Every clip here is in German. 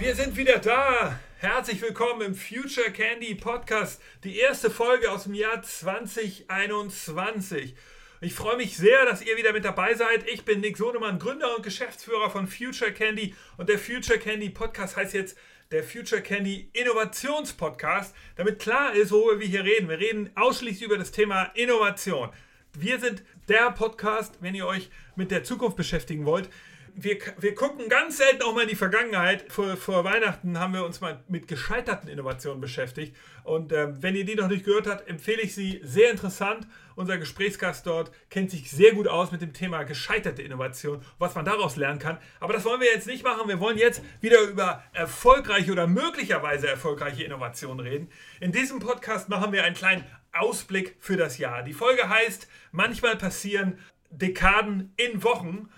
Wir sind wieder da. Herzlich willkommen im Future Candy Podcast. Die erste Folge aus dem Jahr 2021. Ich freue mich sehr, dass ihr wieder mit dabei seid. Ich bin Nick Sonemann, Gründer und Geschäftsführer von Future Candy. Und der Future Candy Podcast heißt jetzt der Future Candy Innovationspodcast, damit klar ist, worüber wir hier reden. Wir reden ausschließlich über das Thema Innovation. Wir sind der Podcast, wenn ihr euch mit der Zukunft beschäftigen wollt wir, wir gucken ganz selten auch mal in die Vergangenheit. Vor, vor Weihnachten haben wir uns mal mit gescheiterten Innovationen beschäftigt. Und äh, wenn ihr die noch nicht gehört habt, empfehle ich sie. Sehr interessant. Unser Gesprächsgast dort kennt sich sehr gut aus mit dem Thema gescheiterte Innovation, was man daraus lernen kann. Aber das wollen wir jetzt nicht machen. Wir wollen jetzt wieder über erfolgreiche oder möglicherweise erfolgreiche Innovationen reden. In diesem Podcast machen wir einen kleinen Ausblick für das Jahr. Die Folge heißt, manchmal passieren Dekaden in Wochen.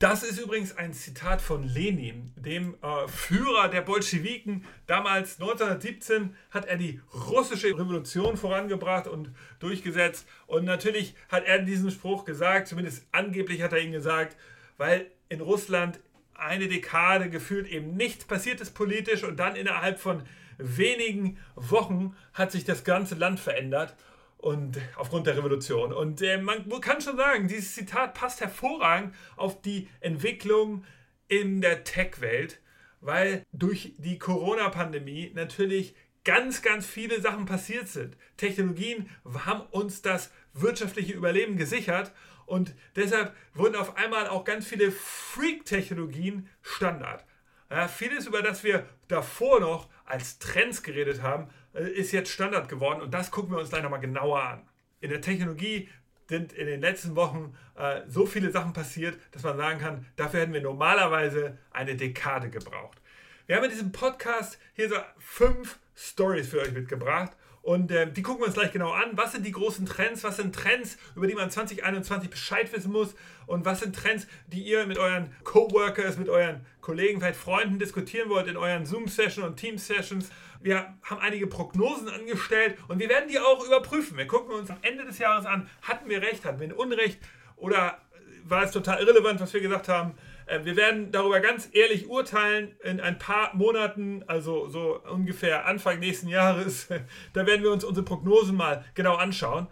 Das ist übrigens ein Zitat von Lenin, dem äh, Führer der Bolschewiken. Damals 1917 hat er die russische Revolution vorangebracht und durchgesetzt. Und natürlich hat er diesen Spruch gesagt, zumindest angeblich hat er ihn gesagt, weil in Russland eine Dekade gefühlt eben nichts passiert ist politisch und dann innerhalb von wenigen Wochen hat sich das ganze Land verändert und aufgrund der Revolution. Und äh, man kann schon sagen, dieses Zitat passt hervorragend auf die Entwicklung in der Tech-Welt, weil durch die Corona-Pandemie natürlich ganz, ganz viele Sachen passiert sind. Technologien haben uns das wirtschaftliche Überleben gesichert und deshalb wurden auf einmal auch ganz viele Freak-Technologien Standard. Ja, vieles, über das wir davor noch als Trends geredet haben, äh, ist jetzt Standard geworden und das gucken wir uns gleich nochmal genauer an. In der Technologie sind in den letzten Wochen äh, so viele Sachen passiert, dass man sagen kann, dafür hätten wir normalerweise eine Dekade gebraucht. Wir haben in diesem Podcast hier so fünf Stories für euch mitgebracht und äh, die gucken wir uns gleich genau an. Was sind die großen Trends? Was sind Trends, über die man 2021 Bescheid wissen muss? Und was sind Trends, die ihr mit euren Coworkers, mit euren Kollegen, vielleicht Freunden diskutieren wollt in euren Zoom-Sessions und Team-Sessions? Wir haben einige Prognosen angestellt und wir werden die auch überprüfen. Wir gucken uns am Ende des Jahres an, hatten wir recht, hatten wir Unrecht oder war es total irrelevant, was wir gesagt haben? Äh, wir werden darüber ganz ehrlich urteilen in ein paar Monaten, also so ungefähr Anfang nächsten Jahres. Da werden wir uns unsere Prognosen mal genau anschauen.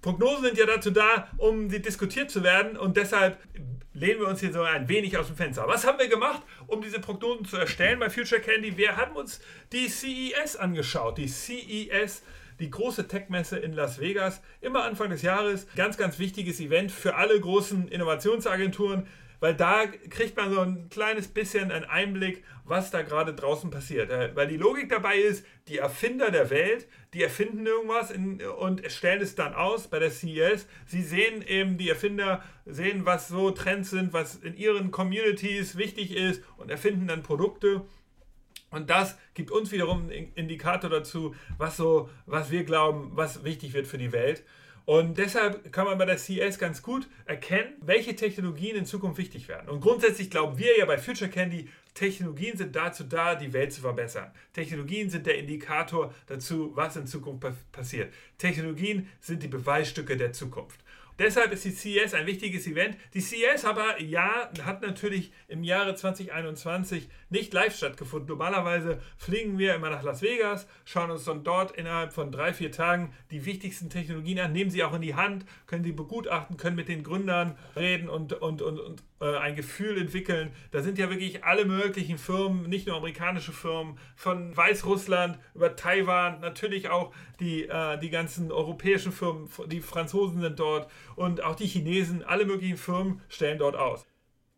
Prognosen sind ja dazu da, um sie diskutiert zu werden und deshalb lehnen wir uns hier so ein wenig aus dem Fenster. Was haben wir gemacht, um diese Prognosen zu erstellen bei Future Candy? Wir haben uns die CES angeschaut. Die CES die große Tech-Messe in Las Vegas, immer Anfang des Jahres. Ganz, ganz wichtiges Event für alle großen Innovationsagenturen weil da kriegt man so ein kleines bisschen einen Einblick, was da gerade draußen passiert. Äh, weil die Logik dabei ist, die Erfinder der Welt, die erfinden irgendwas in, und stellen es dann aus bei der CES. Sie sehen eben, die Erfinder sehen, was so Trends sind, was in ihren Communities wichtig ist und erfinden dann Produkte. Und das gibt uns wiederum einen Indikator dazu, was so, was wir glauben, was wichtig wird für die Welt. Und deshalb kann man bei der CES ganz gut erkennen, welche Technologien in Zukunft wichtig werden. Und grundsätzlich glauben wir ja bei Future Candy, Technologien sind dazu da, die Welt zu verbessern. Technologien sind der Indikator dazu, was in Zukunft passiert. Technologien sind die Beweisstücke der Zukunft. Deshalb ist die CES ein wichtiges Event. Die CES aber, ja, hat natürlich im Jahre 2021 nicht live stattgefunden. Normalerweise fliegen wir immer nach Las Vegas, schauen uns dann dort innerhalb von drei, vier Tagen die wichtigsten Technologien an, nehmen sie auch in die Hand, können sie begutachten, können mit den Gründern reden und, und, und, und äh, ein Gefühl entwickeln. Da sind ja wirklich alle möglichen Firmen, nicht nur amerikanische Firmen, von Weißrussland über Taiwan, natürlich auch die, äh, die ganzen europäischen Firmen, die Franzosen sind dort und auch die Chinesen, alle möglichen Firmen stellen dort aus.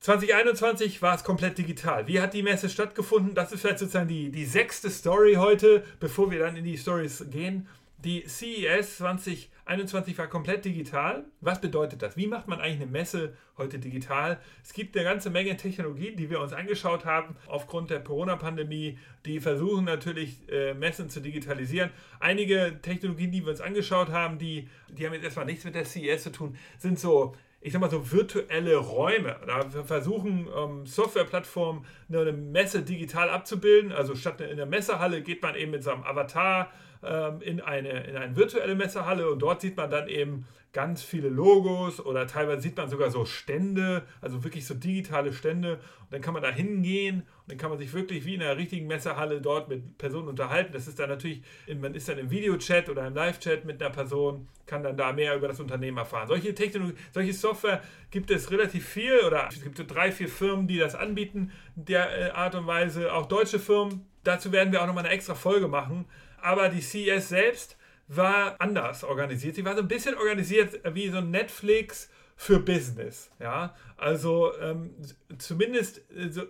2021 war es komplett digital. Wie hat die Messe stattgefunden? Das ist vielleicht sozusagen die, die sechste Story heute, bevor wir dann in die Stories gehen. Die CES 2021 war komplett digital. Was bedeutet das? Wie macht man eigentlich eine Messe heute digital? Es gibt eine ganze Menge Technologien, die wir uns angeschaut haben aufgrund der Corona-Pandemie. Die versuchen natürlich, äh, Messen zu digitalisieren. Einige Technologien, die wir uns angeschaut haben, die, die haben jetzt erstmal nichts mit der CES zu tun, sind so ich sag mal so virtuelle Räume. Da versuchen ähm, Softwareplattformen eine Messe digital abzubilden. Also statt in der Messehalle geht man eben mit seinem Avatar ähm, in, eine, in eine virtuelle Messehalle und dort sieht man dann eben ganz viele Logos oder teilweise sieht man sogar so Stände, also wirklich so digitale Stände. Und dann kann man da hingehen und dann kann man sich wirklich wie in einer richtigen Messehalle dort mit Personen unterhalten. Das ist dann natürlich, man ist dann im Videochat oder im Live-Chat mit einer Person, kann dann da mehr über das Unternehmen erfahren. Solche Technologie, solche Software gibt es relativ viel oder es gibt so drei, vier Firmen, die das anbieten, der äh, Art und Weise, auch deutsche Firmen. Dazu werden wir auch nochmal eine extra Folge machen. Aber die CES selbst war anders organisiert. Sie war so ein bisschen organisiert wie so ein Netflix für Business. Ja, also ähm, zumindest äh, so,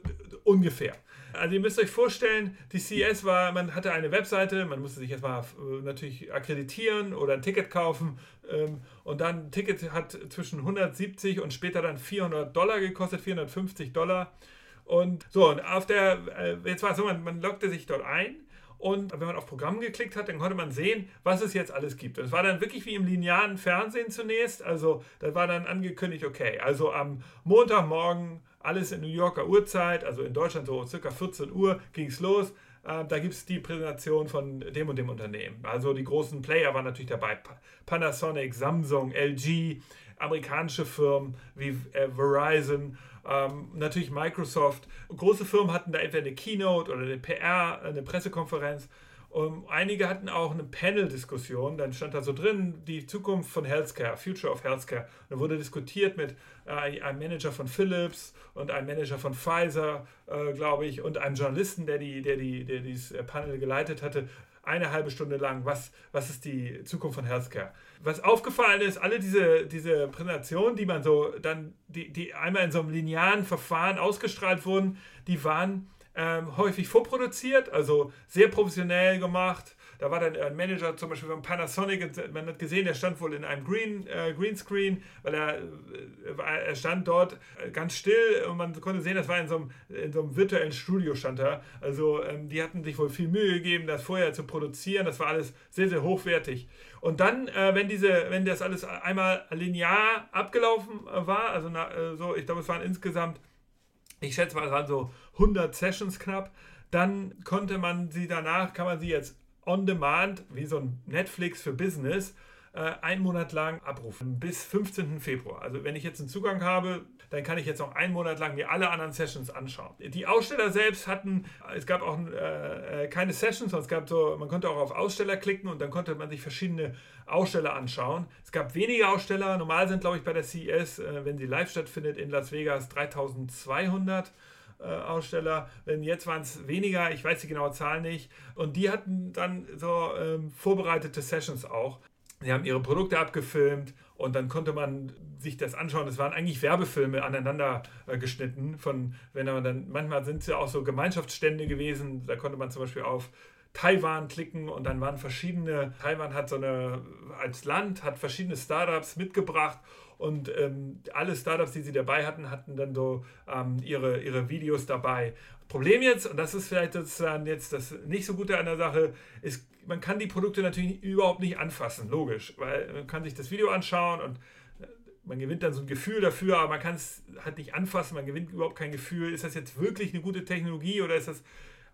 ungefähr. Also ihr müsst euch vorstellen, die CES war, man hatte eine Webseite, man musste sich erstmal äh, natürlich akkreditieren oder ein Ticket kaufen ähm, und dann ein Ticket hat zwischen 170 und später dann 400 Dollar gekostet, 450 Dollar. Und so, und auf der, äh, jetzt war es so, man, man loggte sich dort ein und wenn man auf Programm geklickt hat, dann konnte man sehen, was es jetzt alles gibt. Und es war dann wirklich wie im linearen Fernsehen zunächst. Also da war dann angekündigt, okay, also am Montagmorgen alles in New Yorker Uhrzeit, also in Deutschland so circa 14 Uhr ging es los. Äh, da gibt es die Präsentation von dem und dem Unternehmen. Also die großen Player waren natürlich dabei. Panasonic, Samsung, LG, amerikanische Firmen wie äh, Verizon ähm, natürlich Microsoft. Große Firmen hatten da entweder eine Keynote oder eine PR, eine Pressekonferenz. Und einige hatten auch eine Panel-Diskussion. Dann stand da so drin, die Zukunft von Healthcare, Future of Healthcare. Da wurde diskutiert mit äh, einem Manager von Philips und einem Manager von Pfizer, äh, glaube ich, und einem Journalisten, der, die, der, die, der dieses Panel geleitet hatte eine halbe Stunde lang, was, was ist die Zukunft von Healthcare. Was aufgefallen ist, alle diese, diese Präsentationen, die man so dann, die, die einmal in so einem linearen Verfahren ausgestrahlt wurden, die waren ähm, häufig vorproduziert, also sehr professionell gemacht. Da war dann ein Manager zum Beispiel von Panasonic, man hat gesehen, der stand wohl in einem Green, äh, Greenscreen, weil er, äh, er stand dort äh, ganz still und man konnte sehen, das war in so einem, in so einem virtuellen Studio stand er. Also ähm, die hatten sich wohl viel Mühe gegeben, das vorher zu produzieren. Das war alles sehr, sehr hochwertig. Und dann, äh, wenn diese, wenn das alles einmal linear abgelaufen äh, war, also na, äh, so, ich glaube, es waren insgesamt ich schätze mal, es waren so 100 Sessions knapp. Dann konnte man sie danach, kann man sie jetzt on demand, wie so ein Netflix für Business, äh, einen Monat lang abrufen, bis 15. Februar. Also wenn ich jetzt einen Zugang habe, dann kann ich jetzt noch einen Monat lang mir alle anderen Sessions anschauen. Die Aussteller selbst hatten, es gab auch äh, äh keine Sessions, sondern es gab so, man konnte auch auf Aussteller klicken und dann konnte man sich verschiedene Aussteller anschauen. Es gab wenige Aussteller, normal sind glaube ich bei der CES, äh, wenn sie live stattfindet in Las Vegas, 3200. Äh, Aussteller. Wenn jetzt waren es weniger, ich weiß die genaue Zahl nicht. Und die hatten dann so ähm, vorbereitete Sessions auch. Sie haben ihre Produkte abgefilmt und dann konnte man sich das anschauen. Es waren eigentlich Werbefilme aneinander äh, geschnitten. Von, wenn man dann, manchmal sind es ja auch so Gemeinschaftsstände gewesen. Da konnte man zum Beispiel auf Taiwan klicken und dann waren verschiedene, Taiwan hat so eine, als Land hat verschiedene Startups mitgebracht und ähm, alle Startups, die sie dabei hatten, hatten dann so ähm, ihre, ihre Videos dabei. Problem jetzt, und das ist vielleicht sozusagen jetzt das nicht so Gute an der Sache, ist, man kann die Produkte natürlich überhaupt nicht anfassen, logisch, weil man kann sich das Video anschauen und äh, man gewinnt dann so ein Gefühl dafür, aber man kann es halt nicht anfassen, man gewinnt überhaupt kein Gefühl. Ist das jetzt wirklich eine gute Technologie oder ist das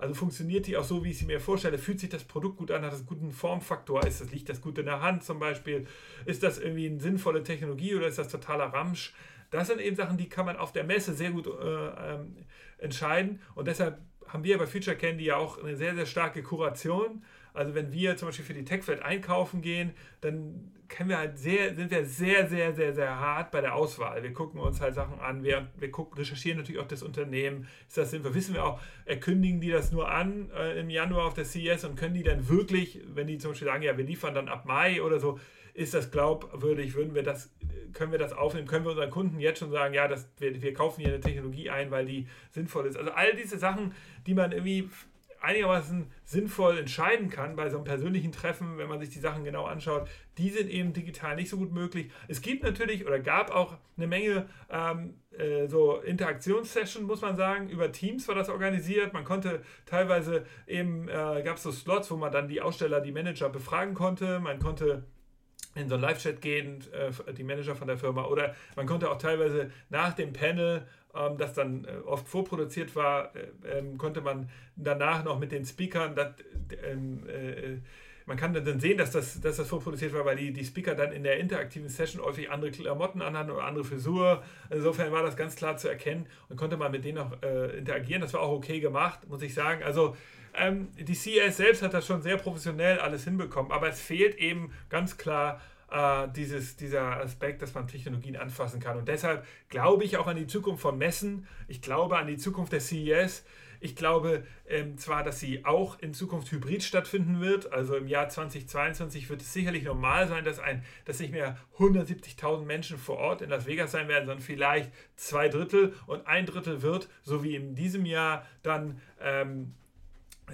also funktioniert die auch so, wie ich sie mir vorstelle? Fühlt sich das Produkt gut an? Hat es einen guten Formfaktor? Ist das, liegt das gut in der Hand zum Beispiel? Ist das irgendwie eine sinnvolle Technologie oder ist das totaler Ramsch? Das sind eben Sachen, die kann man auf der Messe sehr gut äh, ähm, entscheiden. Und deshalb haben wir bei Future Candy ja auch eine sehr, sehr starke Kuration. Also wenn wir zum Beispiel für die TechFed einkaufen gehen, dann wir halt sehr, sind wir sehr, sehr, sehr, sehr hart bei der Auswahl. Wir gucken uns halt Sachen an, wir, wir gucken, recherchieren natürlich auch das Unternehmen. Ist das sinnvoll? Wissen wir auch, erkündigen die das nur an äh, im Januar auf der CES und können die dann wirklich, wenn die zum Beispiel sagen, ja, wir liefern dann ab Mai oder so, ist das glaubwürdig, würden wir das, können wir das aufnehmen, können wir unseren Kunden jetzt schon sagen, ja, das, wir, wir kaufen hier eine Technologie ein, weil die sinnvoll ist. Also all diese Sachen, die man irgendwie einigermaßen sinnvoll entscheiden kann bei so einem persönlichen Treffen, wenn man sich die Sachen genau anschaut, die sind eben digital nicht so gut möglich. Es gibt natürlich oder gab auch eine Menge ähm, äh, so Interaktionssessions, muss man sagen. Über Teams war das organisiert. Man konnte teilweise eben, äh, gab es so Slots, wo man dann die Aussteller, die Manager befragen konnte. Man konnte in so ein Live-Chat gehen, äh, die Manager von der Firma. Oder man konnte auch teilweise nach dem Panel ähm, das dann äh, oft vorproduziert war, äh, ähm, konnte man danach noch mit den Speakern, das, ähm, äh, man kann dann sehen, dass das, dass das vorproduziert war, weil die, die Speaker dann in der interaktiven Session häufig andere Klamotten anhatten oder andere Frisur. Insofern war das ganz klar zu erkennen und konnte man mit denen auch äh, interagieren. Das war auch okay gemacht, muss ich sagen. Also ähm, die CES selbst hat das schon sehr professionell alles hinbekommen, aber es fehlt eben ganz klar äh, dieses, dieser Aspekt, dass man Technologien anfassen kann. Und deshalb glaube ich auch an die Zukunft von Messen. Ich glaube an die Zukunft der CES. Ich glaube ähm, zwar, dass sie auch in Zukunft hybrid stattfinden wird. Also im Jahr 2022 wird es sicherlich normal sein, dass, ein, dass nicht mehr 170.000 Menschen vor Ort in Las Vegas sein werden, sondern vielleicht zwei Drittel und ein Drittel wird, so wie in diesem Jahr, dann ähm,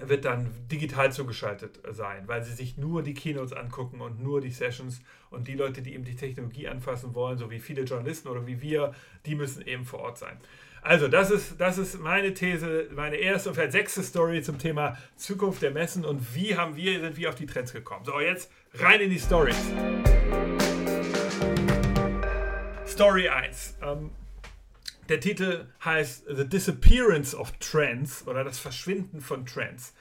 wird dann digital zugeschaltet sein, weil sie sich nur die Keynotes angucken und nur die Sessions und die Leute, die eben die Technologie anfassen wollen, so wie viele Journalisten oder wie wir, die müssen eben vor Ort sein. Also, das ist, das ist meine These, meine erste und vielleicht sechste Story zum Thema Zukunft der Messen und wie haben wir, sind wir auf die Trends gekommen. So, jetzt rein in die Stories. Story 1. Ähm, der Titel heißt The Disappearance of Trends oder das Verschwinden von Trends.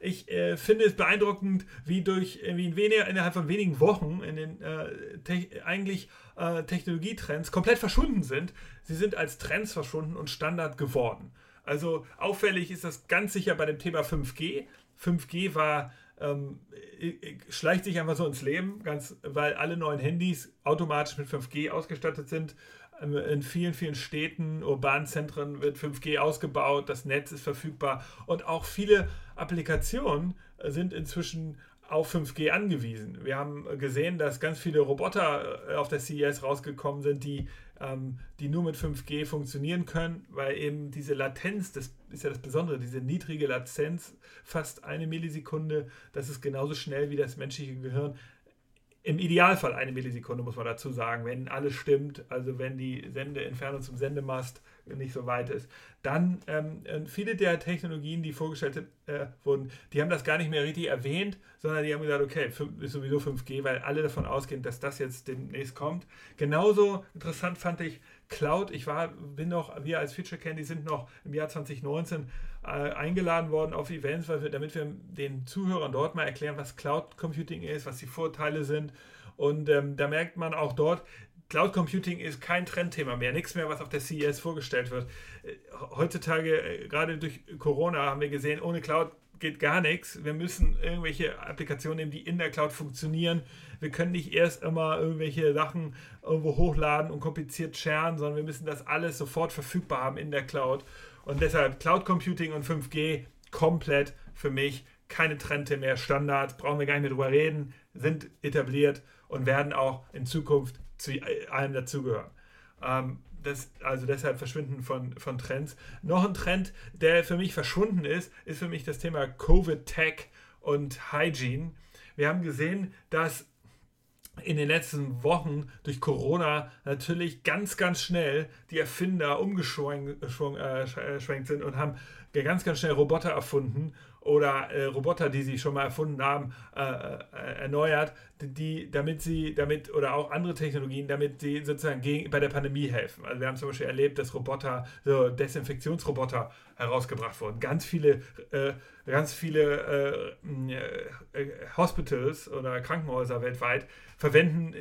Ich äh, finde es beeindruckend, wie durch wie in weniger, innerhalb von wenigen Wochen in den äh, eigentlich äh, Technologietrends komplett verschwunden sind. Sie sind als Trends verschwunden und Standard geworden. Also auffällig ist das ganz sicher bei dem Thema 5G. 5G war ähm, schleicht sich einfach so ins Leben, ganz, weil alle neuen Handys automatisch mit 5G ausgestattet sind in vielen, vielen Städten, urbanen Zentren wird 5G ausgebaut, das Netz ist verfügbar und auch viele Applikationen sind inzwischen auf 5G angewiesen. Wir haben gesehen, dass ganz viele Roboter äh, auf der CES rausgekommen sind, die, ähm, die nur mit 5G funktionieren können, weil eben diese Latenz, das ist ja das Besondere, diese niedrige Latenz, fast eine Millisekunde, das ist genauso schnell wie das menschliche Gehirn, im Idealfall eine Millisekunde, muss man dazu sagen, wenn alles stimmt, also wenn die Sendeentfernung zum Sendemast nicht so weit ist. Dann ähm, äh, viele der Technologien, die vorgestellt äh, wurden, die haben das gar nicht mehr richtig erwähnt, sondern die haben gesagt, okay, ist sowieso 5G, weil alle davon ausgehen, dass das jetzt demnächst kommt. Genauso interessant fand ich Cloud. Ich war, bin noch, wir als Future Candy sind noch im Jahr 2019 äh, eingeladen worden auf Events, wir, damit wir den Zuhörern dort mal erklären, was Cloud Computing ist, was die Vorteile sind. Und ähm, da merkt man auch dort, Cloud Computing ist kein Trendthema mehr, nichts mehr, was auf der CES vorgestellt wird. Äh, heutzutage, äh, gerade durch Corona, haben wir gesehen, ohne Cloud geht gar nichts. Wir müssen irgendwelche Applikationen nehmen, die in der Cloud funktionieren. Wir können nicht erst immer irgendwelche Sachen irgendwo hochladen und kompliziert scheren, sondern wir müssen das alles sofort verfügbar haben in der Cloud. Und deshalb Cloud Computing und 5G komplett für mich keine Trente mehr. Standards, brauchen wir gar nicht mehr drüber reden, sind etabliert und werden auch in Zukunft zu allem dazugehören. Ähm, das, also deshalb Verschwinden von, von Trends. Noch ein Trend, der für mich verschwunden ist, ist für mich das Thema Covid-Tech und Hygiene. Wir haben gesehen, dass in den letzten Wochen durch Corona natürlich ganz, ganz schnell die Erfinder umgeschwenkt äh, sind und haben ganz, ganz schnell Roboter erfunden oder äh, Roboter, die sie schon mal erfunden haben, äh, äh, erneuert, die, damit sie, damit, oder auch andere Technologien, damit sie sozusagen gegen, bei der Pandemie helfen. Also wir haben zum Beispiel erlebt, dass Roboter, so Desinfektionsroboter herausgebracht wurden. Ganz viele, äh, ganz viele äh, äh, Hospitals oder Krankenhäuser weltweit verwenden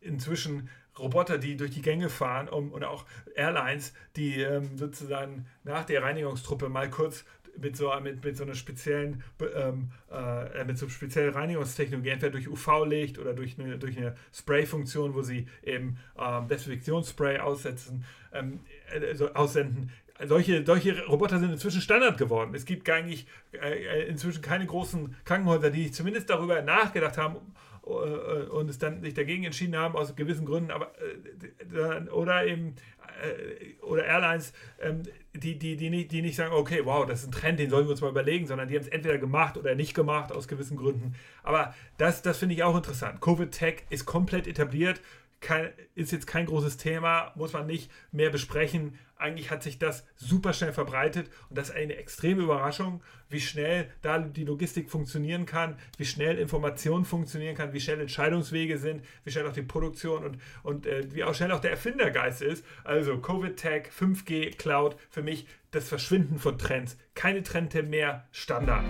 inzwischen Roboter, die durch die Gänge fahren um, und auch Airlines, die ähm, sozusagen nach der Reinigungstruppe mal kurz mit so, mit, mit so einer speziellen, ähm, äh, mit so speziellen Reinigungstechnologie, entweder durch UV-Licht oder durch eine, durch eine Spray-Funktion, wo sie eben ähm, Desinfektionsspray aussetzen, ähm, äh, aussenden. Solche, solche Roboter sind inzwischen Standard geworden. Es gibt nicht, äh, äh inzwischen keine großen Krankenhäuser, die zumindest darüber nachgedacht haben, äh, und es dann sich dagegen entschieden haben aus gewissen Gründen, aber äh, oder eben äh, oder Airlines, ähm, die, die, die, nicht, die nicht sagen, okay, wow, das ist ein Trend, den sollen wir uns mal überlegen, sondern die haben es entweder gemacht oder nicht gemacht aus gewissen Gründen. Aber das, das finde ich auch interessant. Covid Tech ist komplett etabliert kein, ist jetzt kein großes Thema, muss man nicht mehr besprechen. Eigentlich hat sich das super schnell verbreitet und das ist eine extreme Überraschung, wie schnell da die Logistik funktionieren kann, wie schnell Information funktionieren kann, wie schnell Entscheidungswege sind, wie schnell auch die Produktion und, und äh, wie auch schnell auch der Erfindergeist ist. Also Covid-Tech, 5G, Cloud, für mich das Verschwinden von Trends. Keine Trends mehr, Standard.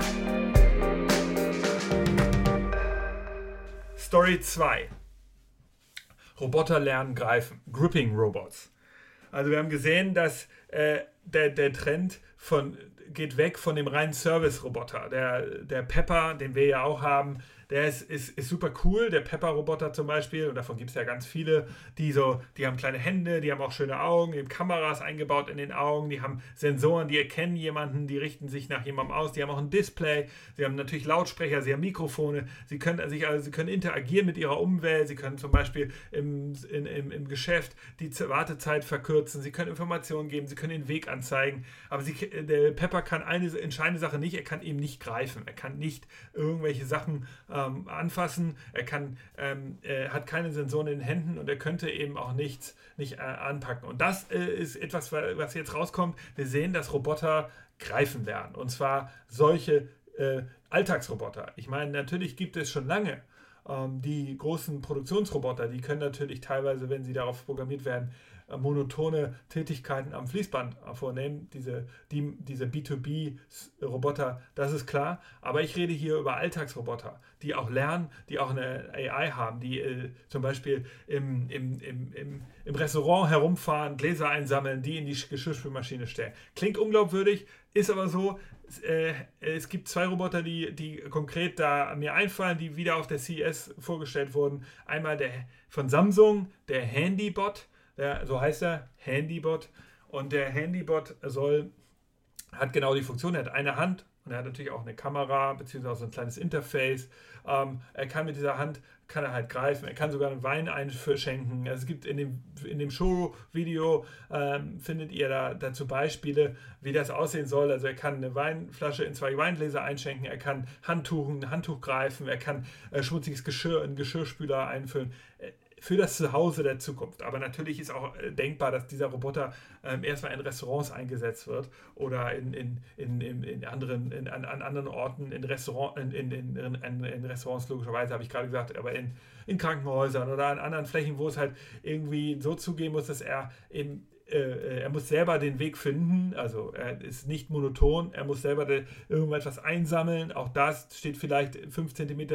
Story 2. Roboter lernen greifen. Gripping Robots. Also wir haben gesehen, dass äh, der, der Trend von, geht weg von dem reinen Service-Roboter. Der, der Pepper, den wir ja auch haben, der ist, ist, ist super cool. Der Pepper-Roboter zum Beispiel, und davon gibt es ja ganz viele, die so, die haben kleine Hände, die haben auch schöne Augen, die haben Kameras eingebaut in den Augen, die haben Sensoren, die erkennen jemanden, die richten sich nach jemandem aus, die haben auch ein Display, sie haben natürlich Lautsprecher, sie haben Mikrofone, sie können sich also sie können interagieren mit ihrer Umwelt, sie können zum Beispiel im, in, im, im Geschäft die Wartezeit verkürzen, sie können Informationen geben, sie können den Weg anzeigen, aber sie, der Pepper kann eine entscheidende Sache nicht, er kann eben nicht greifen, er kann nicht irgendwelche Sachen ähm, anfassen. Er kann, ähm, er hat keine Sensoren in den Händen und er könnte eben auch nichts nicht äh, anpacken. Und das äh, ist etwas, was jetzt rauskommt. Wir sehen, dass Roboter greifen werden. Und zwar solche äh, Alltagsroboter. Ich meine, natürlich gibt es schon lange ähm, die großen Produktionsroboter, die können natürlich teilweise, wenn sie darauf programmiert werden, monotone Tätigkeiten am Fließband vornehmen, diese, die, diese B2B-Roboter, das ist klar. Aber ich rede hier über Alltagsroboter, die auch lernen, die auch eine AI haben, die äh, zum Beispiel im, im, im, im, im Restaurant herumfahren, Gläser einsammeln, die in die Geschirrspülmaschine stellen. Klingt unglaubwürdig, ist aber so. Äh, es gibt zwei Roboter, die, die konkret da mir einfallen, die wieder auf der CES vorgestellt wurden. Einmal der von Samsung, der Handybot der, so heißt er, Handybot. Und der Handybot soll, hat genau die Funktion, er hat eine Hand und er hat natürlich auch eine Kamera beziehungsweise ein kleines Interface. Ähm, er kann mit dieser Hand kann er halt greifen. Er kann sogar einen Wein einschenken. Also es gibt in dem, in dem Show-Video ähm, findet ihr da dazu Beispiele, wie das aussehen soll. Also er kann eine Weinflasche in zwei Weingläser einschenken. Er kann Handtuch, ein Handtuch greifen. Er kann äh, schmutziges Geschirr in Geschirrspüler einfüllen für das Zuhause der Zukunft. Aber natürlich ist auch äh, denkbar, dass dieser Roboter ähm, erstmal in Restaurants eingesetzt wird oder in, in, in, in, anderen, in, an, an anderen Orten, in, Restaurant, in, in, in, in Restaurants logischerweise, habe ich gerade gesagt, aber in, in Krankenhäusern oder an anderen Flächen, wo es halt irgendwie so zugehen muss, dass er eben äh, äh, er muss selber den Weg finden, also er ist nicht monoton, er muss selber irgendetwas einsammeln, auch das steht vielleicht 5 cm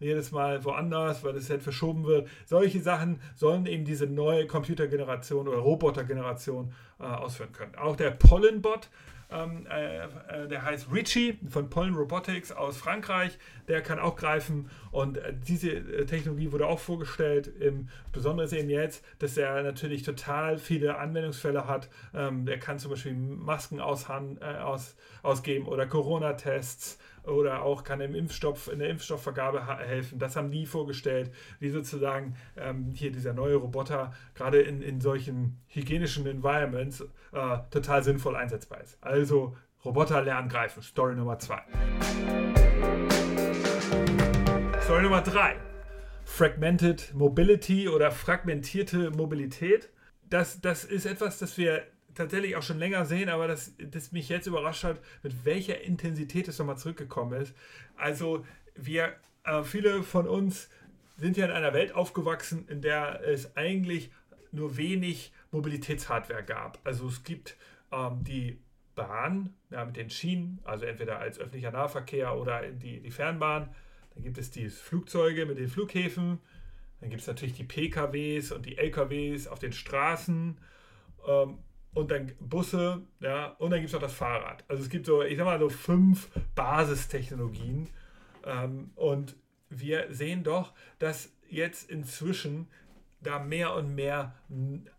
jedes Mal woanders, weil es halt verschoben wird. Solche Sachen sollen eben diese neue Computergeneration oder Robotergeneration äh, ausführen können. Auch der Pollenbot ähm, äh, äh, der heißt Richie von Pollen Robotics aus Frankreich. Der kann auch greifen und äh, diese äh, Technologie wurde auch vorgestellt. Im Besonderen eben jetzt, dass er natürlich total viele Anwendungsfälle hat. Ähm, der kann zum Beispiel Masken aushand, äh, aus, ausgeben oder Corona-Tests oder auch kann im Impfstoff, in der Impfstoffvergabe helfen. Das haben die vorgestellt, wie sozusagen ähm, hier dieser neue Roboter gerade in, in solchen hygienischen Environments äh, total sinnvoll einsetzbar ist. Also Roboter lernen greifen, Story Nummer 2. Story Nummer 3. Fragmented Mobility oder fragmentierte Mobilität. Das, das ist etwas, das wir tatsächlich auch schon länger sehen, aber das, das mich jetzt überrascht hat, mit welcher Intensität es nochmal zurückgekommen ist. Also wir, äh, viele von uns sind ja in einer Welt aufgewachsen, in der es eigentlich nur wenig Mobilitätshardware gab. Also es gibt ähm, die Bahn ja, mit den Schienen, also entweder als öffentlicher Nahverkehr oder die, die Fernbahn. Dann gibt es die Flugzeuge mit den Flughäfen. Dann gibt es natürlich die PKWs und die LKWs auf den Straßen. Ähm, und dann Busse, ja, und dann gibt es noch das Fahrrad. Also es gibt so, ich sag mal, so fünf Basistechnologien. Ähm, und wir sehen doch, dass jetzt inzwischen da mehr und mehr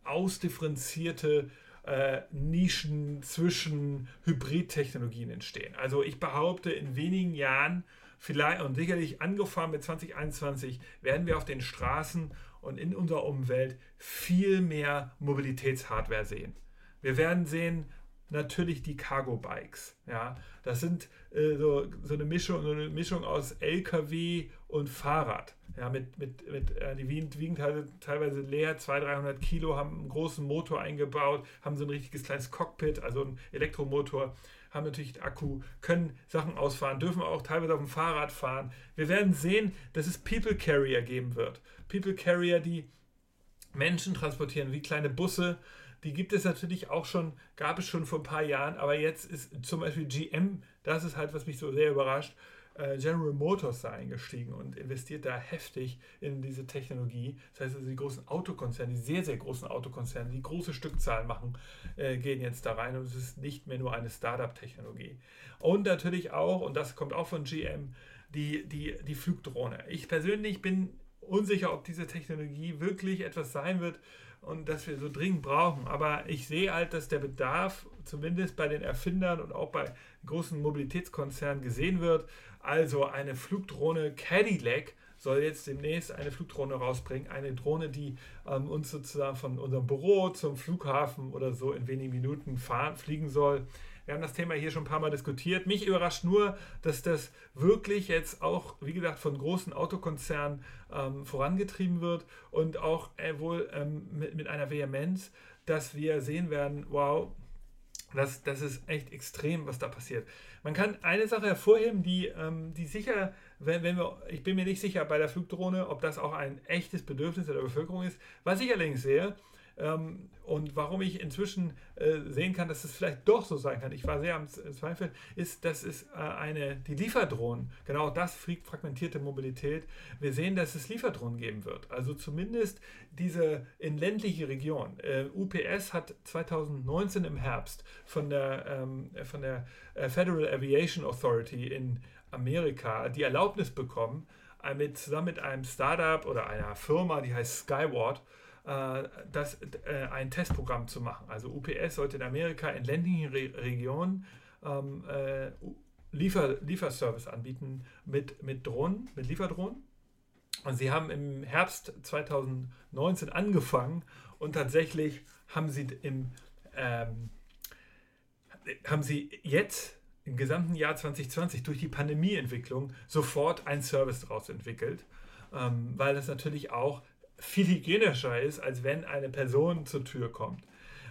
ausdifferenzierte äh, Nischen zwischen Hybridtechnologien entstehen. Also ich behaupte, in wenigen Jahren, vielleicht und sicherlich angefangen mit 2021, werden wir auf den Straßen und in unserer Umwelt viel mehr Mobilitätshardware sehen. Wir werden sehen, natürlich die Cargo Bikes. Ja, das sind äh, so, so, eine Mischung, so eine Mischung aus LKW und Fahrrad. Ja, mit, mit, mit, äh, die wiegen, wiegen teilweise leer, 200, 300 Kilo, haben einen großen Motor eingebaut, haben so ein richtiges kleines Cockpit, also einen Elektromotor, haben natürlich einen Akku, können Sachen ausfahren, dürfen auch teilweise auf dem Fahrrad fahren. Wir werden sehen, dass es People Carrier geben wird. People Carrier, die Menschen transportieren, wie kleine Busse, die gibt es natürlich auch schon, gab es schon vor ein paar Jahren, aber jetzt ist zum Beispiel GM, das ist halt, was mich so sehr überrascht, äh, General Motors da eingestiegen und investiert da heftig in diese Technologie. Das heißt also, die großen Autokonzerne, die sehr, sehr großen Autokonzerne, die große Stückzahlen machen, äh, gehen jetzt da rein und es ist nicht mehr nur eine Startup-Technologie. Und natürlich auch, und das kommt auch von GM, die, die, die Flugdrohne. Ich persönlich bin unsicher, ob diese Technologie wirklich etwas sein wird und das wir so dringend brauchen. Aber ich sehe halt, dass der Bedarf zumindest bei den Erfindern und auch bei großen Mobilitätskonzernen gesehen wird. Also eine Flugdrohne Cadillac soll jetzt demnächst eine Flugdrohne rausbringen. Eine Drohne, die ähm, uns sozusagen von unserem Büro zum Flughafen oder so in wenigen Minuten fahren, fliegen soll. Wir haben das Thema hier schon ein paar Mal diskutiert. Mich überrascht nur, dass das wirklich jetzt auch, wie gesagt, von großen Autokonzernen ähm, vorangetrieben wird und auch äh, wohl ähm, mit, mit einer Vehemenz, dass wir sehen werden, wow, das, das ist echt extrem, was da passiert. Man kann eine Sache hervorheben, die, ähm, die sicher, wenn, wenn wir, ich bin mir nicht sicher bei der Flugdrohne, ob das auch ein echtes Bedürfnis der Bevölkerung ist. Was ich allerdings sehe, ähm, und warum ich inzwischen äh, sehen kann, dass es vielleicht doch so sein kann, ich war sehr am Zweifel, ist, dass es äh, eine, die Lieferdrohnen, genau das fragmentierte Mobilität, wir sehen, dass es Lieferdrohnen geben wird. Also zumindest diese in ländliche Regionen. Äh, UPS hat 2019 im Herbst von der, ähm, von der äh, Federal Aviation Authority in Amerika die Erlaubnis bekommen, äh, mit, zusammen mit einem Startup oder einer Firma, die heißt Skyward, äh, das, äh, ein Testprogramm zu machen. Also UPS sollte in Amerika in ländlichen Re Regionen ähm, äh, Liefer Lieferservice anbieten mit, mit Drohnen, mit Lieferdrohnen. Und sie haben im Herbst 2019 angefangen und tatsächlich haben sie im ähm, haben sie jetzt im gesamten Jahr 2020 durch die Pandemieentwicklung sofort einen Service daraus entwickelt, ähm, weil das natürlich auch viel hygienischer ist, als wenn eine Person zur Tür kommt.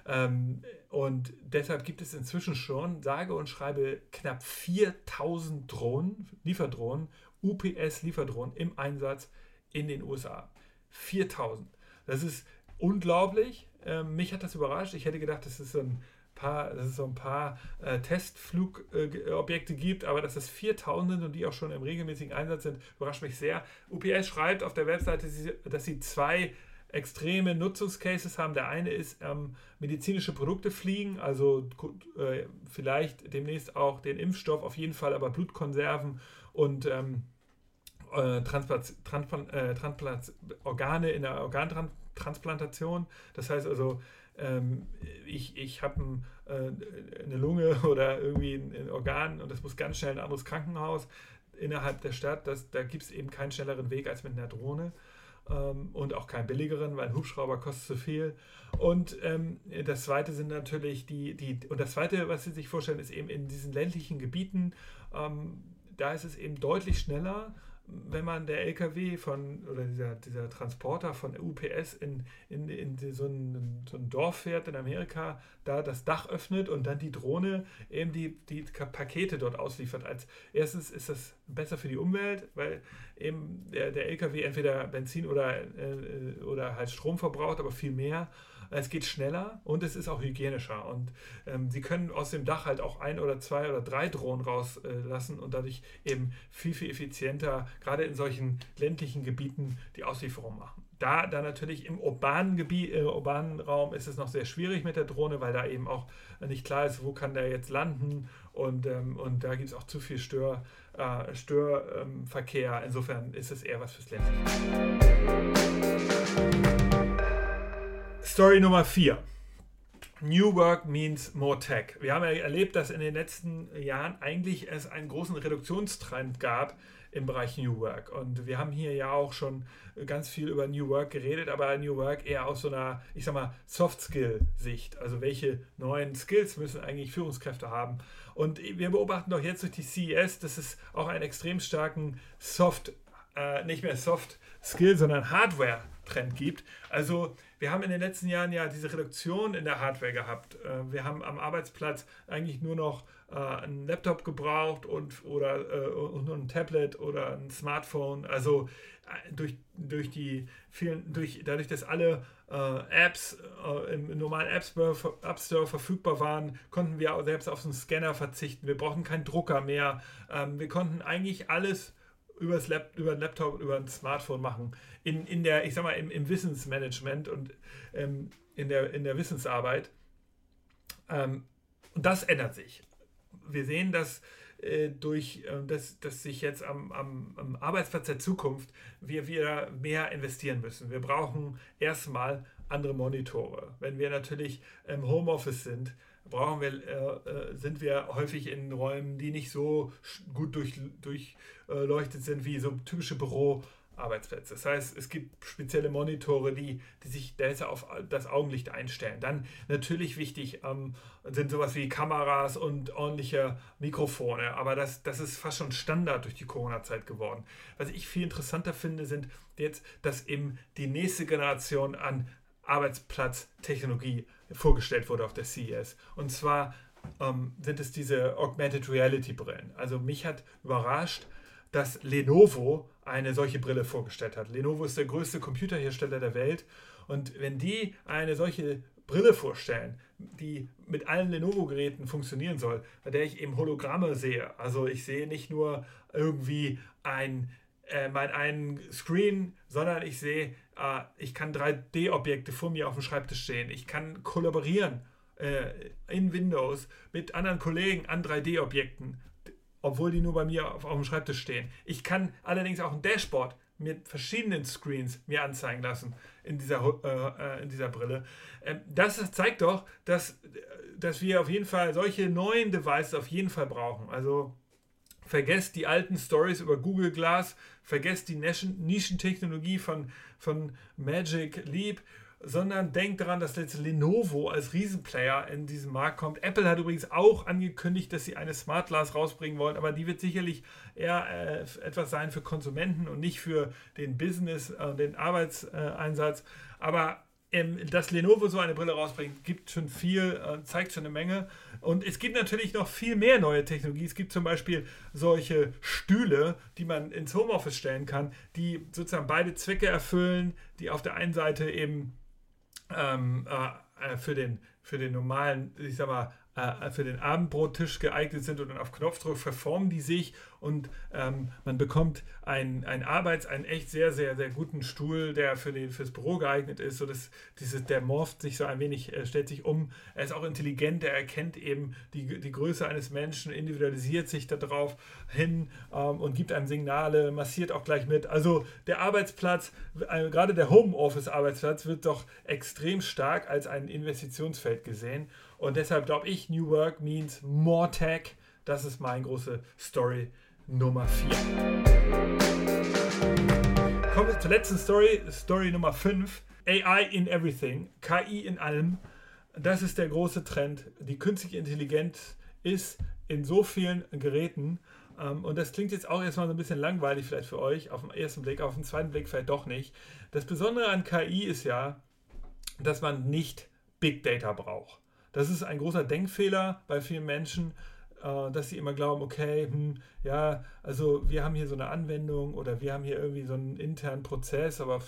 Ähm, und deshalb gibt es inzwischen schon, sage und schreibe, knapp 4000 Drohnen, Lieferdrohnen, UPS-Lieferdrohnen im Einsatz in den USA. 4000. Das ist unglaublich. Ähm, mich hat das überrascht. Ich hätte gedacht, das ist ein paar, dass es so ein paar äh, Testflugobjekte äh, gibt, aber dass es 4000 sind und die auch schon im regelmäßigen Einsatz sind, überrascht mich sehr. UPS schreibt auf der Webseite, dass sie zwei extreme Nutzungscases haben. Der eine ist ähm, medizinische Produkte fliegen, also äh, vielleicht demnächst auch den Impfstoff, auf jeden Fall aber Blutkonserven und ähm, äh, Transplant, Transplant, äh, Organe in der Organtransplantation. Das heißt also, ähm, ich, ich habe äh, eine Lunge oder irgendwie ein, ein, Organ und das muss ganz schnell in ein anderes Krankenhaus innerhalb der Stadt. Das, da gibt es eben keinen schnelleren Weg als mit einer Drohne. Ähm, und auch keinen billigeren, weil ein Hubschrauber kostet zu viel. Und ähm, das zweite sind natürlich die, die, und das zweite, was Sie sich vorstellen, ist eben in diesen ländlichen Gebieten, ähm, da ist es eben deutlich schneller wenn man der LKW von oder dieser, dieser Transporter von UPS in, in, in so, ein, so ein Dorf fährt in Amerika, da das Dach öffnet und dann die Drohne eben die, die Pakete dort ausliefert. Als erstens ist das besser für die Umwelt, weil eben der, der LKW entweder Benzin oder, äh, oder halt Strom verbraucht, aber viel mehr. Es geht schneller und es ist auch hygienischer. Und ähm, sie können aus dem Dach halt auch ein oder zwei oder drei Drohnen rauslassen äh, und dadurch eben viel, viel effizienter, gerade in solchen ländlichen Gebieten, die Auslieferung machen. Da, da natürlich im urbanen Gebiet, äh, urbanen Raum ist es noch sehr schwierig mit der Drohne, weil da eben auch nicht klar ist, wo kann der jetzt landen und, ähm, und da gibt es auch zu viel Stör, äh, Störverkehr. Ähm, Insofern ist es eher was fürs Ländliche. Story Nummer 4. New Work means more tech. Wir haben ja erlebt, dass in den letzten Jahren eigentlich es einen großen Reduktionstrend gab im Bereich New Work. Und wir haben hier ja auch schon ganz viel über New Work geredet, aber New Work eher aus so einer, ich sag mal, Soft-Skill-Sicht. Also welche neuen Skills müssen eigentlich Führungskräfte haben? Und wir beobachten doch jetzt durch die CES, dass es auch einen extrem starken Soft, äh, nicht mehr Soft-Skill, sondern Hardware Trend gibt. Also wir haben in den letzten Jahren ja diese Reduktion in der Hardware gehabt. Äh, wir haben am Arbeitsplatz eigentlich nur noch äh, einen Laptop gebraucht und oder äh, und ein Tablet oder ein Smartphone. Also durch, durch die vielen, durch, dadurch, dass alle Apps im normalen App Store, App Store verfügbar waren, konnten wir selbst auf einen Scanner verzichten. Wir brauchten keinen Drucker mehr. Ähm, wir konnten eigentlich alles übers Lab, über den Laptop, über ein Smartphone machen. In, in der, ich sag mal, im, im Wissensmanagement und ähm, in, der, in der Wissensarbeit. Ähm, und das ändert sich. Wir sehen, dass äh, durch äh, dass, dass sich jetzt am, am, am, Arbeitsplatz der Zukunft wir wieder mehr investieren müssen. Wir brauchen erstmal andere Monitore. Wenn wir natürlich im Homeoffice sind, brauchen wir, äh, äh, sind wir häufig in Räumen, die nicht so gut durchleuchtet durch, äh, sind wie so typische Büroarbeitsplätze. Das heißt, es gibt spezielle Monitore, die, die sich auf das Augenlicht einstellen. Dann natürlich wichtig ähm, sind sowas wie Kameras und ordentliche Mikrofone, aber das, das ist fast schon Standard durch die Corona-Zeit geworden. Was ich viel interessanter finde, sind jetzt, dass eben die nächste Generation an Arbeitsplatztechnologie vorgestellt wurde auf der CES. Und zwar ähm, sind es diese Augmented Reality Brillen. Also mich hat überrascht, dass Lenovo eine solche Brille vorgestellt hat. Lenovo ist der größte Computerhersteller der Welt und wenn die eine solche Brille vorstellen, die mit allen Lenovo-Geräten funktionieren soll, bei der ich eben Hologramme sehe. Also ich sehe nicht nur irgendwie ein, äh, mein einen Screen, sondern ich sehe äh, ich kann 3D-Objekte vor mir auf dem Schreibtisch sehen. Ich kann kollaborieren äh, in Windows mit anderen Kollegen an 3D-Objekten, obwohl die nur bei mir auf, auf dem Schreibtisch stehen. Ich kann allerdings auch ein Dashboard mit verschiedenen Screens mir anzeigen lassen in dieser, äh, äh in dieser Brille. Ähm, das zeigt doch, dass, dass wir auf jeden Fall solche neuen Devices auf jeden Fall brauchen. Also Vergesst die alten Stories über Google Glass, vergesst die Nischentechnologie von, von Magic Leap, sondern denkt daran, dass jetzt Lenovo als Riesenplayer in diesen Markt kommt. Apple hat übrigens auch angekündigt, dass sie eine Smart Glass rausbringen wollen, aber die wird sicherlich eher äh, etwas sein für Konsumenten und nicht für den Business, äh, den Arbeitseinsatz. aber ähm, dass Lenovo so eine Brille rausbringt, gibt schon viel, äh, zeigt schon eine Menge. Und es gibt natürlich noch viel mehr neue Technologie. Es gibt zum Beispiel solche Stühle, die man ins Homeoffice stellen kann, die sozusagen beide Zwecke erfüllen, die auf der einen Seite eben ähm, äh, äh für, den, für den normalen, ich sag mal, äh, für den Abendbrottisch geeignet sind und dann auf Knopfdruck verformen die sich und ähm, man bekommt einen, einen Arbeits-, einen echt sehr, sehr, sehr guten Stuhl, der für den, fürs Büro geeignet ist. So dass dieses, der morpht sich so ein wenig, äh, stellt sich um. Er ist auch intelligent, er erkennt eben die, die Größe eines Menschen, individualisiert sich darauf hin ähm, und gibt einem Signale, massiert auch gleich mit. Also der Arbeitsplatz, äh, gerade der Homeoffice-Arbeitsplatz wird doch extrem stark als ein Investitionsfeld gesehen. Und deshalb glaube ich, New Work means more tech. Das ist meine große Story Nummer 4. Kommen wir zur letzten Story, Story Nummer 5. AI in everything, KI in allem. Das ist der große Trend. Die künstliche Intelligenz ist in so vielen Geräten. Ähm, und das klingt jetzt auch erstmal so ein bisschen langweilig vielleicht für euch, auf den ersten Blick, auf den zweiten Blick vielleicht doch nicht. Das Besondere an KI ist ja, dass man nicht Big Data braucht. Das ist ein großer Denkfehler bei vielen Menschen, äh, dass sie immer glauben, okay, hm, ja, also wir haben hier so eine Anwendung oder wir haben hier irgendwie so einen internen Prozess, aber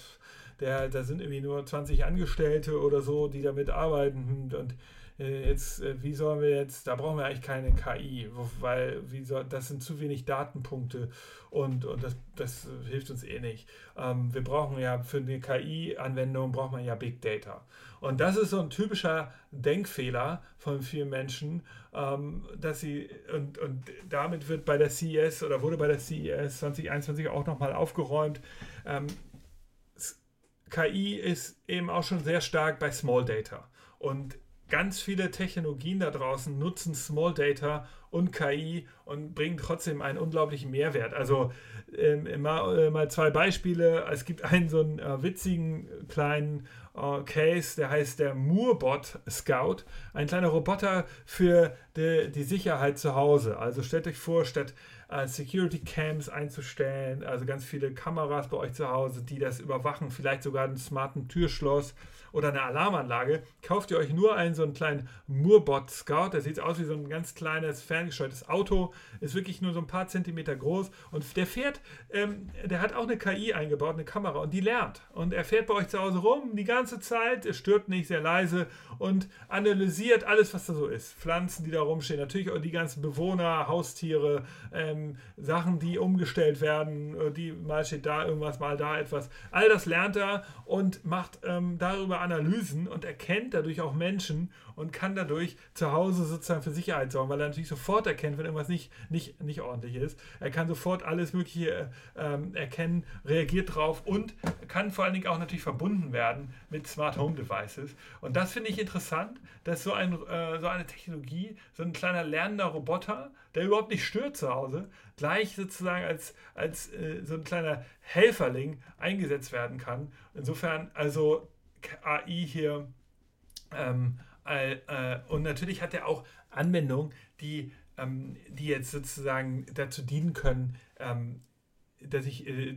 der, da sind irgendwie nur 20 Angestellte oder so, die damit arbeiten hm, und jetzt, äh, wie sollen wir jetzt, da brauchen wir eigentlich keine KI, weil wie soll, das sind zu wenig Datenpunkte und, und das, das hilft uns eh nicht. Ähm, wir brauchen ja für eine KI-Anwendung braucht man ja Big Data. Und das ist so ein typischer Denkfehler von vielen Menschen, ähm, dass sie, und, und damit wird bei der CES oder wurde bei der CES 2021 auch nochmal aufgeräumt. Ähm, KI ist eben auch schon sehr stark bei Small Data. Und ganz viele Technologien da draußen nutzen Small Data, und KI und bringen trotzdem einen unglaublichen Mehrwert. Also ähm, mal, äh, mal, zwei Beispiele. Es gibt einen so einen äh, witzigen kleinen äh, Case, der heißt der Moorbot Scout. Ein kleiner Roboter für die, die Sicherheit zu Hause. Also stellt euch vor, statt äh, Security Cams einzustellen, also ganz viele Kameras bei euch zu Hause, die das überwachen, vielleicht sogar einen smarten Türschloss oder eine Alarmanlage, kauft ihr euch nur einen so einen kleinen Moorbot Scout. Der sieht aus wie so ein ganz kleines, ferngesteuertes Auto, ist wirklich nur so ein paar Zentimeter groß und der fährt, ähm, der hat auch eine KI eingebaut, eine Kamera und die lernt. Und er fährt bei euch zu Hause rum die ganze Zeit, er stört nicht, sehr leise und analysiert alles, was da so ist. Pflanzen, die da rumstehen, natürlich auch die ganzen Bewohner, Haustiere, ähm, Sachen, die umgestellt werden, die mal steht da irgendwas, mal da etwas. All das lernt er und macht ähm, darüber Analysen und erkennt dadurch auch Menschen und kann dadurch zu Hause sozusagen für Sicherheit sorgen, weil er natürlich sofort erkennt, wenn irgendwas nicht, nicht, nicht ordentlich ist. Er kann sofort alles Mögliche ähm, erkennen, reagiert drauf und kann vor allen Dingen auch natürlich verbunden werden mit Smart Home Devices. Und das finde ich interessant, dass so, ein, äh, so eine Technologie, so ein kleiner lernender Roboter, der überhaupt nicht stört zu Hause, gleich sozusagen als, als äh, so ein kleiner Helferling eingesetzt werden kann. Insofern, also AI hier. Ähm, äh, äh, und natürlich hat er auch Anwendungen, die, ähm, die jetzt sozusagen dazu dienen können, ähm, dass ich äh,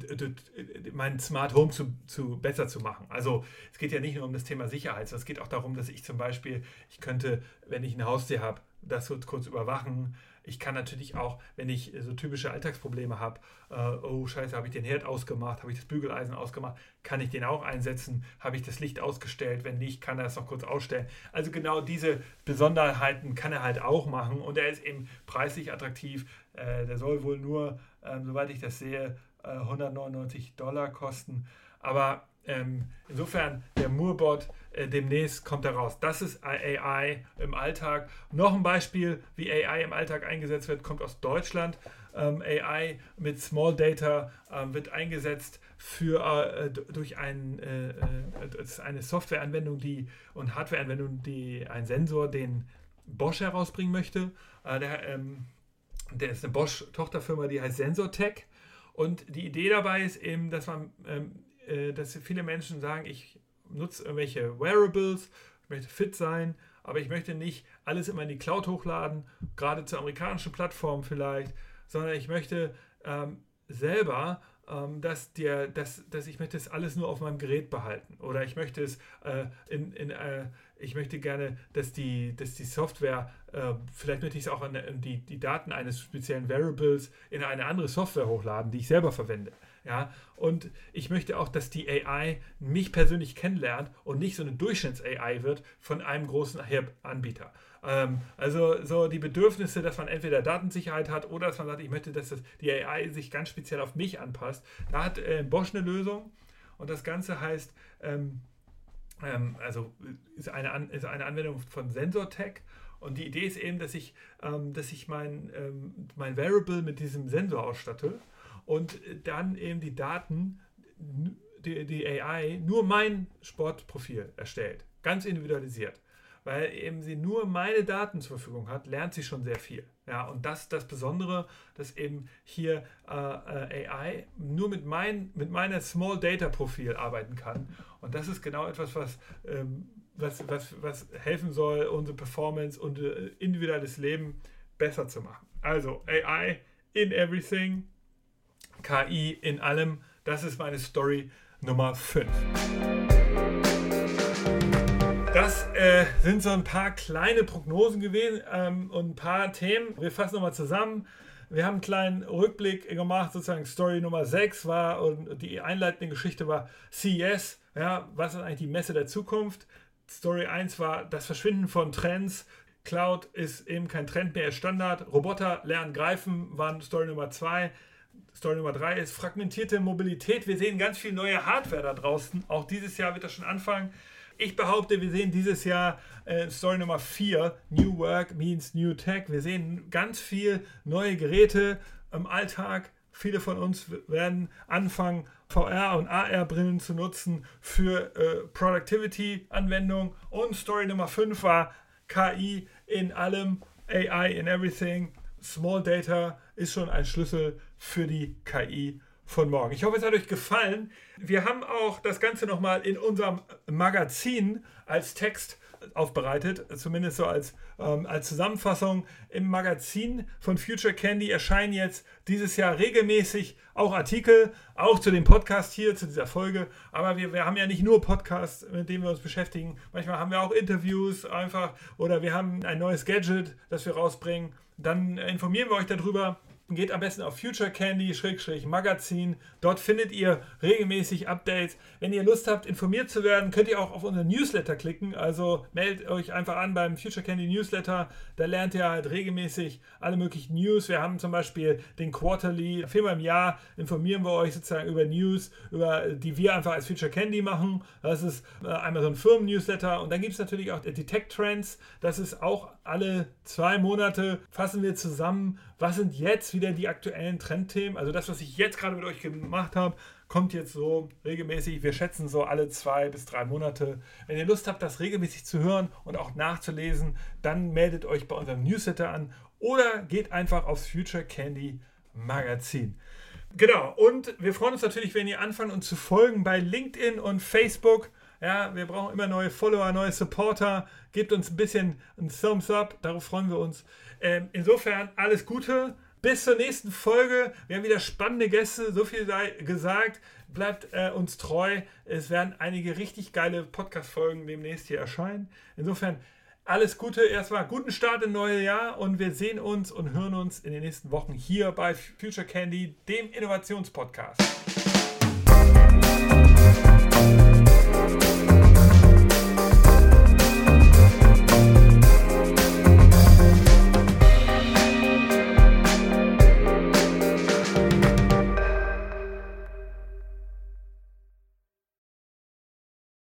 mein Smart Home zu, zu besser zu machen. Also es geht ja nicht nur um das Thema Sicherheit, sondern es geht auch darum, dass ich zum Beispiel, ich könnte, wenn ich ein Haustier habe, das kurz überwachen, ich kann natürlich auch, wenn ich so typische Alltagsprobleme habe, äh, oh scheiße, habe ich den Herd ausgemacht, habe ich das Bügeleisen ausgemacht, kann ich den auch einsetzen, habe ich das Licht ausgestellt, wenn nicht, kann er es noch kurz ausstellen. Also genau diese Besonderheiten kann er halt auch machen und er ist eben preislich attraktiv. Äh, der soll wohl nur, äh, soweit ich das sehe, 199 äh, Dollar kosten. Aber ähm, insofern, der Moorbot, äh, demnächst kommt er raus. Das ist AI im Alltag. Noch ein Beispiel, wie AI im Alltag eingesetzt wird, kommt aus Deutschland. Ähm, AI mit Small Data ähm, wird eingesetzt für, äh, durch ein, äh, äh eine Softwareanwendung die, und Hardwareanwendung, die ein Sensor, den Bosch herausbringen möchte. Äh, der, ähm, der ist eine Bosch-Tochterfirma, die heißt SensorTech. Und die Idee dabei ist eben, dass man ähm, äh, dass viele Menschen sagen, ich nutze irgendwelche Wearables, ich möchte fit sein, aber ich möchte nicht alles immer in die Cloud hochladen, gerade zur amerikanischen Plattform vielleicht, sondern ich möchte ähm, selber, ähm, dass, dir, dass, dass ich möchte es alles nur auf meinem Gerät behalten oder ich möchte es äh, in, in äh, ich möchte gerne, dass die, dass die Software, äh, vielleicht möchte ich es auch in, in die, die Daten eines speziellen Variables in eine andere Software hochladen, die ich selber verwende. Ja, und ich möchte auch, dass die AI mich persönlich kennenlernt und nicht so eine Durchschnitts-AI wird von einem großen Anbieter. Ähm, also so die Bedürfnisse, dass man entweder Datensicherheit hat oder dass man sagt, ich möchte, dass das, die AI sich ganz speziell auf mich anpasst. Da hat äh, Bosch eine Lösung und das Ganze heißt, ähm, ähm, also ist eine, ist eine Anwendung von SensorTech. Und die Idee ist eben, dass ich, ähm, dass ich mein, ähm, mein Variable mit diesem Sensor ausstatte und dann eben die Daten, die, die AI, nur mein Sportprofil erstellt. Ganz individualisiert. Weil eben sie nur meine Daten zur Verfügung hat, lernt sie schon sehr viel. Ja, und das ist das Besondere, dass eben hier äh, äh AI nur mit, mein, mit meiner Small Data Profil arbeiten kann. Und das ist genau etwas, was, ähm, was, was, was helfen soll, unsere Performance und äh, individuelles Leben besser zu machen. Also AI in everything, KI in allem. Das ist meine Story Nummer 5. Das äh, sind so ein paar kleine Prognosen gewesen ähm, und ein paar Themen. Wir fassen nochmal zusammen. Wir haben einen kleinen Rückblick gemacht, sozusagen Story Nummer 6 war und die einleitende Geschichte war CES. Ja, was ist eigentlich die Messe der Zukunft? Story 1 war das Verschwinden von Trends. Cloud ist eben kein Trend mehr, ist Standard. Roboter lernen greifen, waren Story Nummer 2. Story Nummer 3 ist fragmentierte Mobilität. Wir sehen ganz viel neue Hardware da draußen. Auch dieses Jahr wird das schon anfangen. Ich behaupte, wir sehen dieses Jahr äh, Story Nummer 4, New Work means New Tech. Wir sehen ganz viel neue Geräte im Alltag. Viele von uns werden anfangen, VR- und AR-Brillen zu nutzen für äh, Productivity-Anwendungen. Und Story Nummer 5 war KI in allem, AI in everything. Small Data ist schon ein Schlüssel für die KI von morgen. Ich hoffe, es hat euch gefallen. Wir haben auch das Ganze nochmal in unserem Magazin als Text aufbereitet, zumindest so als, ähm, als Zusammenfassung. Im Magazin von Future Candy erscheinen jetzt dieses Jahr regelmäßig auch Artikel, auch zu dem Podcast hier, zu dieser Folge. Aber wir, wir haben ja nicht nur Podcasts, mit denen wir uns beschäftigen. Manchmal haben wir auch Interviews einfach oder wir haben ein neues Gadget, das wir rausbringen. Dann informieren wir euch darüber geht am besten auf Future Candy-Magazin. Dort findet ihr regelmäßig Updates. Wenn ihr Lust habt, informiert zu werden, könnt ihr auch auf unseren Newsletter klicken. Also meldet euch einfach an beim Future Candy Newsletter. Da lernt ihr halt regelmäßig alle möglichen News. Wir haben zum Beispiel den Quarterly. Viermal im Jahr informieren wir euch sozusagen über News, über die wir einfach als Future Candy machen. Das ist äh, einmal so ein Firmen-Newsletter. Und dann gibt es natürlich auch die Tech Trends. Das ist auch alle zwei Monate fassen wir zusammen, was sind jetzt wieder die aktuellen Trendthemen. Also das, was ich jetzt gerade mit euch gemacht habe, kommt jetzt so regelmäßig. Wir schätzen so alle zwei bis drei Monate. Wenn ihr Lust habt, das regelmäßig zu hören und auch nachzulesen, dann meldet euch bei unserem Newsletter an oder geht einfach aufs Future Candy Magazin. Genau, und wir freuen uns natürlich, wenn ihr anfangt, uns zu folgen bei LinkedIn und Facebook. Ja, wir brauchen immer neue Follower, neue Supporter. Gebt uns ein bisschen ein Thumbs up, darauf freuen wir uns. Ähm, insofern alles Gute. Bis zur nächsten Folge. Wir haben wieder spannende Gäste. So viel sei gesagt. Bleibt äh, uns treu. Es werden einige richtig geile Podcast-Folgen demnächst hier erscheinen. Insofern alles Gute. Erstmal guten Start im neue Jahr und wir sehen uns und hören uns in den nächsten Wochen hier bei Future Candy, dem Innovationspodcast.